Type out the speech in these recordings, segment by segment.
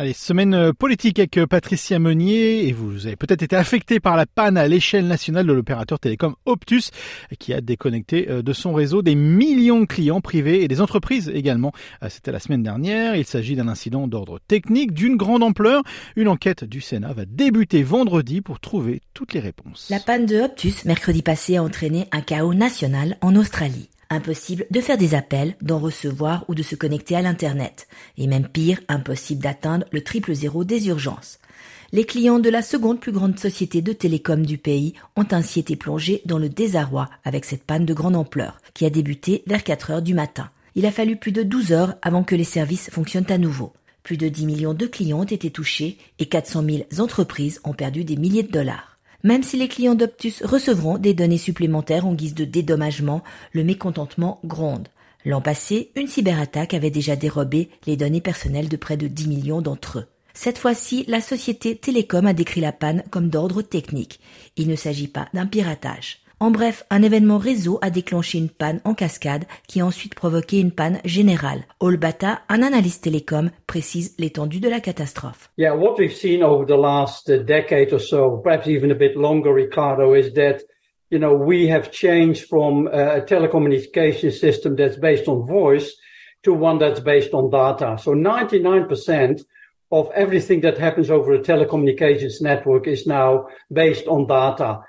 Allez, semaine euh, politique avec euh, Patricia Meunier et vous avez peut-être été affecté par la panne à l'échelle nationale de l'opérateur télécom Optus qui a déconnecté euh, de son réseau des millions de clients privés et des entreprises également. C'était la semaine dernière. Il s'agit d'un incident d'ordre technique d'une grande ampleur. Une enquête du Sénat va débuter vendredi pour trouver toutes les réponses. La panne de Optus mercredi passé a entraîné un chaos national en Australie. Impossible de faire des appels, d'en recevoir ou de se connecter à l'Internet. Et même pire, impossible d'atteindre le triple zéro des urgences. Les clients de la seconde plus grande société de télécom du pays ont ainsi été plongés dans le désarroi avec cette panne de grande ampleur, qui a débuté vers 4 heures du matin. Il a fallu plus de 12 heures avant que les services fonctionnent à nouveau. Plus de 10 millions de clients ont été touchés et 400 000 entreprises ont perdu des milliers de dollars. Même si les clients d'Optus recevront des données supplémentaires en guise de dédommagement, le mécontentement gronde. L'an passé, une cyberattaque avait déjà dérobé les données personnelles de près de 10 millions d'entre eux. Cette fois-ci, la société Télécom a décrit la panne comme d'ordre technique. Il ne s'agit pas d'un piratage. En bref, un événement réseau a déclenché une panne en cascade qui a ensuite provoqué une panne générale. Olbata, un analyste télécom, précise l'étendue de la catastrophe. Yeah, what we've seen over the last uh, decade or so, perhaps even a bit longer, Ricardo, is that you know we have changed from uh, a telecommunication system that's based on voice to one that's based on data. So 99% of everything that happens over a telecommunications network is now based on data.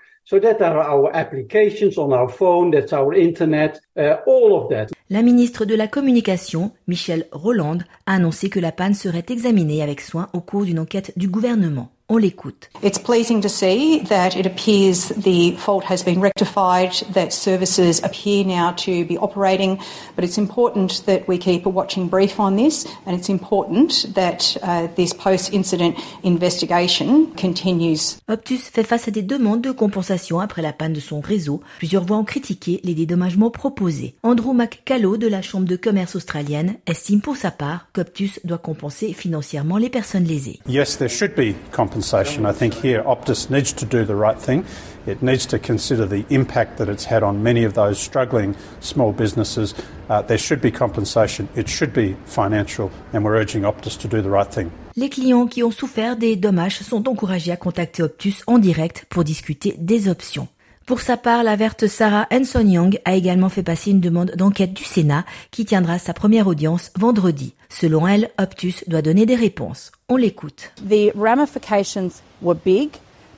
La ministre de la Communication, Michelle Roland, a annoncé que la panne serait examinée avec soin au cours d'une enquête du gouvernement. On l'écoute. It's pleasing to see that it appears the fault has been rectified, that services appear now to be operating, but it's important that we keep a watching brief on this, and it's important that uh, this post-incident investigation continues. Optus fait face à des demandes de compensation après la panne de son réseau. Plusieurs voix ont critiqué les dédommagements proposés. Andrew McCallow de la Chambre de commerce australienne estime pour sa part qu'Optus doit compenser financièrement les personnes lésées. Yes, there should be compensation. I think here Optus needs to do the right thing. It needs to consider the impact that it's had on many of those struggling small businesses. Uh, there should be compensation. It should be financial, and we're urging Optus to do the right thing. Les clients qui ont souffert des dommages sont encouragés à contacter Optus en direct pour discuter des options. Pour sa part, la verte Sarah Henson Young a également fait passer une demande d'enquête du Sénat qui tiendra sa première audience vendredi. Selon elle, Optus doit donner des réponses. On l'écoute. The ramifications were big,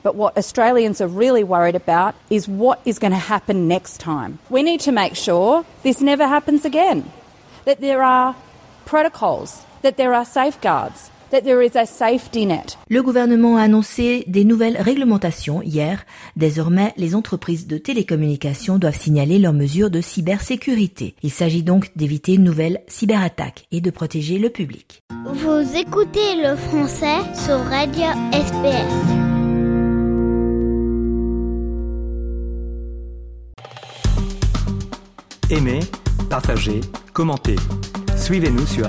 but what Australians are really worried about is what is going to happen next time. We need to make sure this never happens again, that there are protocols, that there are safeguards, that there is a safety net. Le gouvernement a annoncé des nouvelles réglementations hier. Désormais, les entreprises de télécommunications doivent signaler leurs mesures de cybersécurité. Il s'agit donc d'éviter une nouvelle cyberattaque et de protéger le public. Vous écoutez le français sur Radio SPS. Aimez, partagez, commentez. Suivez-nous sur